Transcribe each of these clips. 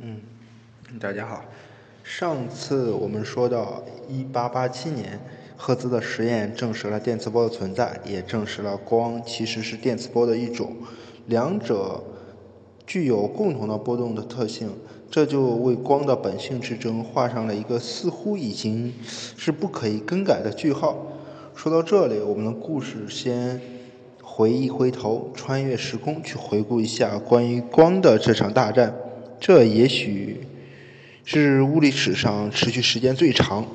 嗯，大家好。上次我们说到，一八八七年，赫兹的实验证实了电磁波的存在，也证实了光其实是电磁波的一种，两者具有共同的波动的特性，这就为光的本性之争画上了一个似乎已经是不可以更改的句号。说到这里，我们的故事先回一回头，穿越时空去回顾一下关于光的这场大战。这也许是物理史上持续时间最长、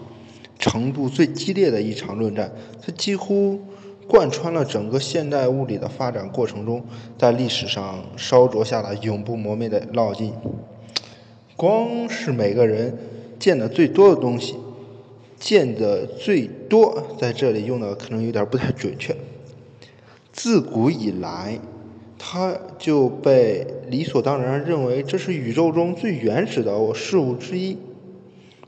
程度最激烈的一场论战。它几乎贯穿了整个现代物理的发展过程中，在历史上烧灼下了永不磨灭的烙印。光是每个人见的最多的东西，见的最多，在这里用的可能有点不太准确。自古以来。它就被理所当然认为这是宇宙中最原始的事物之一。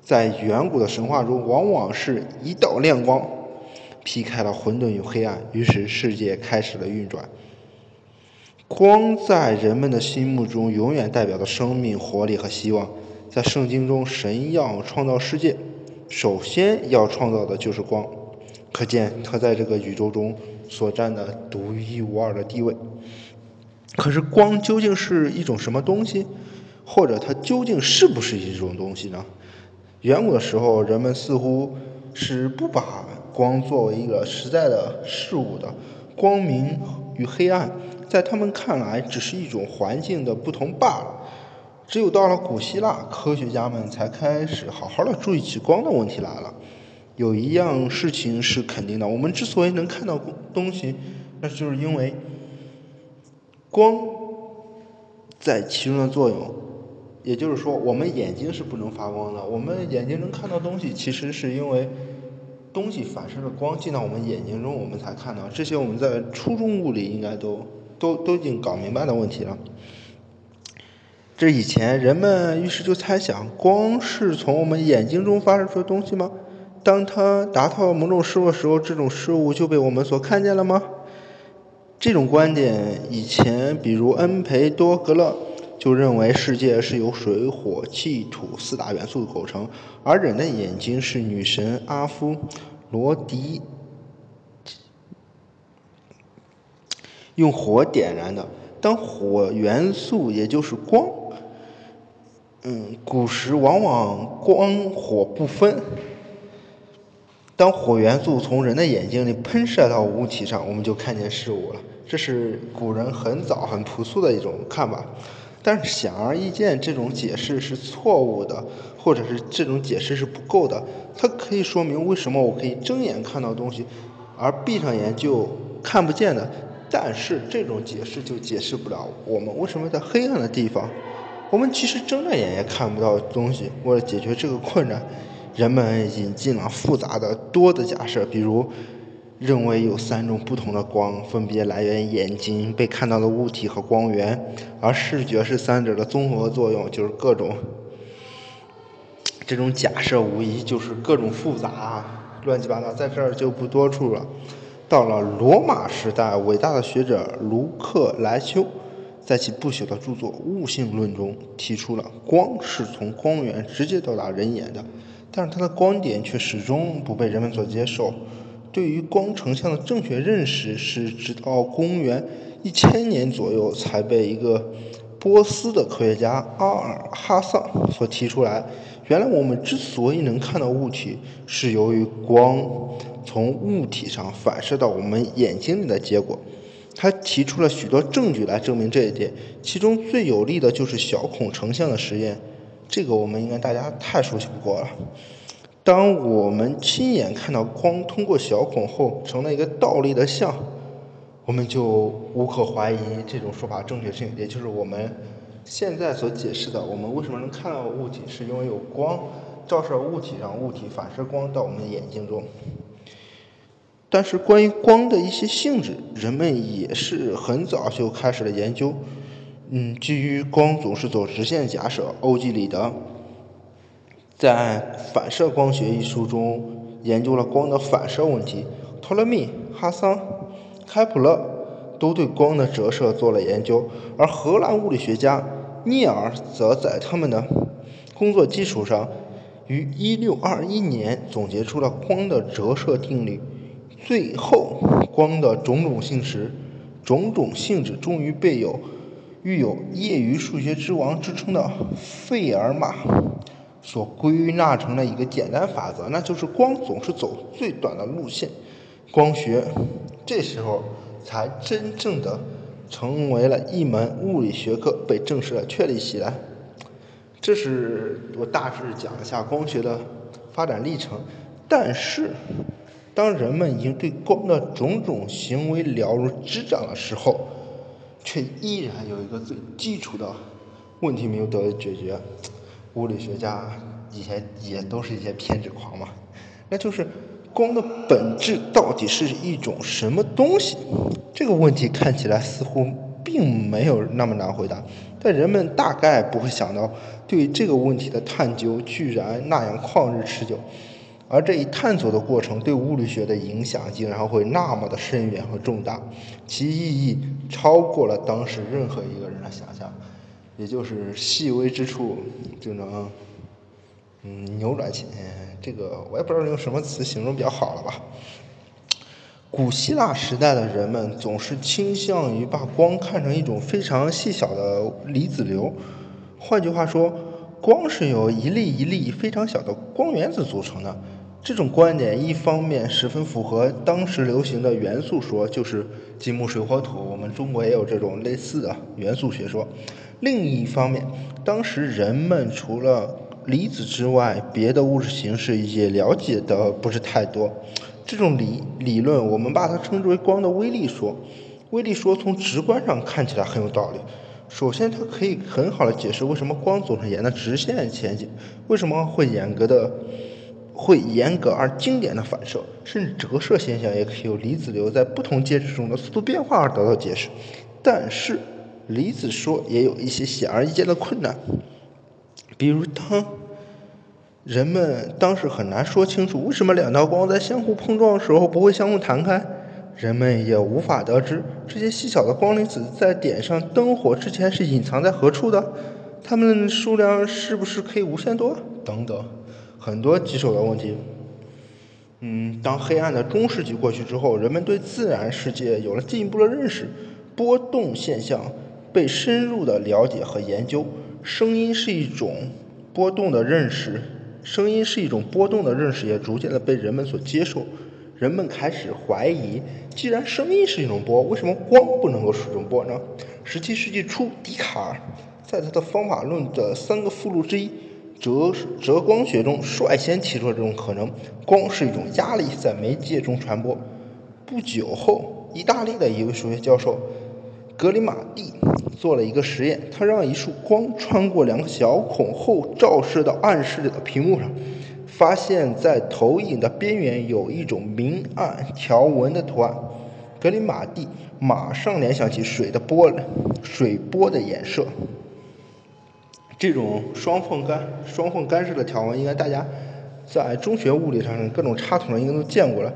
在远古的神话中，往往是一道亮光劈开了混沌与黑暗，于是世界开始了运转。光在人们的心目中永远代表着生命、活力和希望。在圣经中，神要创造世界，首先要创造的就是光，可见它在这个宇宙中所占的独一无二的地位。可是光究竟是一种什么东西，或者它究竟是不是一种东西呢？远古的时候，人们似乎是不把光作为一个实在的事物的。光明与黑暗，在他们看来只是一种环境的不同罢了。只有到了古希腊，科学家们才开始好好的注意起光的问题来了。有一样事情是肯定的：我们之所以能看到东西，那就是因为。光在其中的作用，也就是说，我们眼睛是不能发光的。我们眼睛能看到东西，其实是因为东西反射的光进到我们眼睛中，我们才看到。这些我们在初中物理应该都都都已经搞明白的问题了。这以前人们于是就猜想，光是从我们眼睛中发射出的东西吗？当它达到某种事物的时候，这种事物就被我们所看见了吗？这种观点以前，比如恩培多格勒就认为世界是由水、火、气、土四大元素构成，而人的眼睛是女神阿夫罗狄用火点燃的。当火元素也就是光，嗯，古时往往光火不分。当火元素从人的眼睛里喷射到物体上，我们就看见事物了。这是古人很早很朴素的一种看法。但是显而易见，这种解释是错误的，或者是这种解释是不够的。它可以说明为什么我可以睁眼看到东西，而闭上眼就看不见的。但是这种解释就解释不了我们为什么在黑暗的地方，我们其实睁着眼也看不到东西。为了解决这个困难。人们引进了复杂的多的假设，比如认为有三种不同的光，分别来源眼睛、被看到的物体和光源，而视觉是三者的综合作用，就是各种 这种假设无疑就是各种复杂、乱七八糟，在这儿就不多处了。到了罗马时代，伟大的学者卢克莱修在其不朽的著作《物性论》中提出了光是从光源直接到达人眼的。但是它的观点却始终不被人们所接受。对于光成像的正确认识，是直到公元一千年左右才被一个波斯的科学家阿尔哈桑所提出来。原来我们之所以能看到物体，是由于光从物体上反射到我们眼睛里的结果。他提出了许多证据来证明这一点，其中最有力的就是小孔成像的实验。这个我们应该大家太熟悉不过了。当我们亲眼看到光通过小孔后成了一个倒立的像，我们就无可怀疑这种说法正确性，也就是我们现在所解释的，我们为什么能看到物体，是因为有光照射物体，让物体反射光到我们的眼睛中。但是关于光的一些性质，人们也是很早就开始了研究。嗯，基于光总是走直线假设，欧几里得在《反射光学》一书中研究了光的反射问题。托勒密、哈桑、开普勒都对光的折射做了研究，而荷兰物理学家聂尔则在他们的工作基础上，于1621年总结出了光的折射定律。最后，光的种种性质、种种性质终于被有育有“业余数学之王”之称的费尔马所归纳成了一个简单法则，那就是光总是走最短的路线。光学这时候才真正的成为了一门物理学科，被正式的确立起来。这是我大致讲一下光学的发展历程，但是。当人们已经对光的种种行为了如指掌的时候，却依然有一个最基础的问题没有得到解决。物理学家以前也都是一些偏执狂嘛，那就是光的本质到底是一种什么东西？这个问题看起来似乎并没有那么难回答，但人们大概不会想到，对这个问题的探究居然那样旷日持久。而这一探索的过程对物理学的影响竟然会那么的深远和重大，其意义超过了当时任何一个人的想象，也就是细微之处就能，嗯，扭转起，这个我也不知道用什么词形容比较好了吧。古希腊时代的人们总是倾向于把光看成一种非常细小的离子流，换句话说，光是由一粒一粒非常小的光原子组成的。这种观点一方面十分符合当时流行的元素说，就是金木水火土。我们中国也有这种类似的元素学说。另一方面，当时人们除了离子之外，别的物质形式也了解的不是太多。这种理理论，我们把它称之为光的微粒说。微粒说从直观上看起来很有道理。首先，它可以很好的解释为什么光总是沿着直线前进，为什么会严格的。会严格而经典的反射，甚至折射现象，也可以由离子流在不同介质中的速度变化而得到解释。但是，离子说也有一些显而易见的困难，比如当人们当时很难说清楚为什么两道光在相互碰撞的时候不会相互弹开，人们也无法得知这些细小的光离子在点上灯火之前是隐藏在何处的，它们数量是不是可以无限多等等。很多棘手的问题。嗯，当黑暗的中世纪过去之后，人们对自然世界有了进一步的认识，波动现象被深入的了解和研究，声音是一种波动的认识，声音是一种波动的认识也逐渐的被人们所接受。人们开始怀疑，既然声音是一种波，为什么光不能够是一种波呢？十七世纪初，笛卡尔在他的方法论的三个附录之一。折折光学中率先提出了这种可能，光是一种压力在媒介中传播。不久后，意大利的一位数学教授格里马蒂做了一个实验，他让一束光穿过两个小孔后照射到暗室里的屏幕上，发现在投影的边缘有一种明暗条纹的图案。格里马蒂马上联想起水的波水波的衍射。这种双缝干双缝干式的条纹，应该大家在中学物理上各种插图上应该都见过了。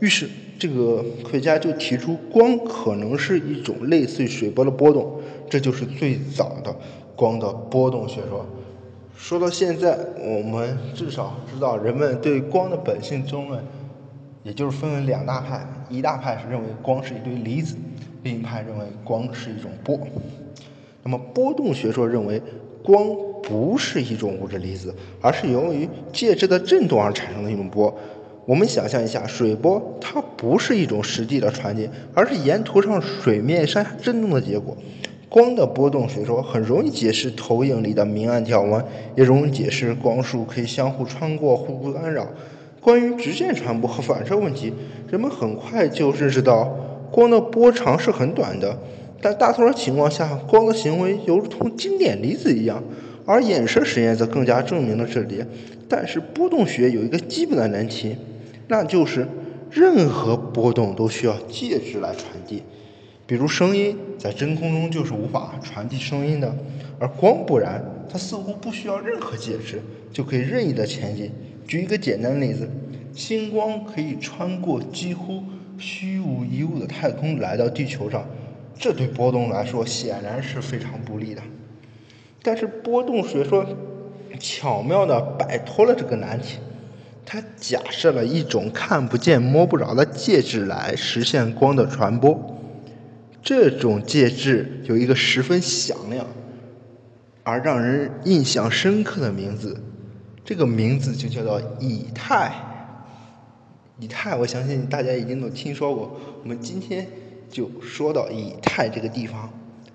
于是，这个科学家就提出，光可能是一种类似于水波的波动，这就是最早的光的波动学说。说到现在，我们至少知道人们对光的本性争论，也就是分为两大派：一大派是认为光是一堆离子，另一派认为光是一种波。那么，波动学说认为。光不是一种物质粒子，而是由于介质的振动而产生的一种波。我们想象一下，水波它不是一种实际的传递，而是沿途上水面上下振动的结果。光的波动学说很容易解释投影里的明暗条纹，也容易解释光束可以相互穿过、互不干扰。关于直线传播和反射问题，人们很快就认识到，光的波长是很短的。但大多数情况下，光的行为犹如同经典离子一样，而衍射实验则更加证明了这点。但是波动学有一个基本的难题，那就是任何波动都需要介质来传递。比如声音在真空中就是无法传递声音的，而光不然，它似乎不需要任何介质就可以任意的前进。举一个简单的例子，星光可以穿过几乎虚无一物的太空来到地球上。这对波动来说显然是非常不利的。但是波动学说巧妙地摆脱了这个难题，它假设了一种看不见摸不着的介质来实现光的传播。这种介质有一个十分响亮而让人印象深刻的名字，这个名字就叫做以太。以太，我相信大家一定都听说过。我们今天就说到以太这个地方，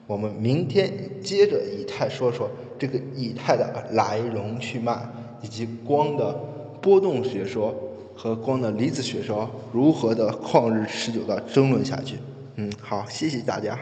我们明天接着以太说说这个以太的来龙去脉，以及光的波动学说和光的离子学说如何的旷日持久的争论下去。嗯，好，谢谢大家。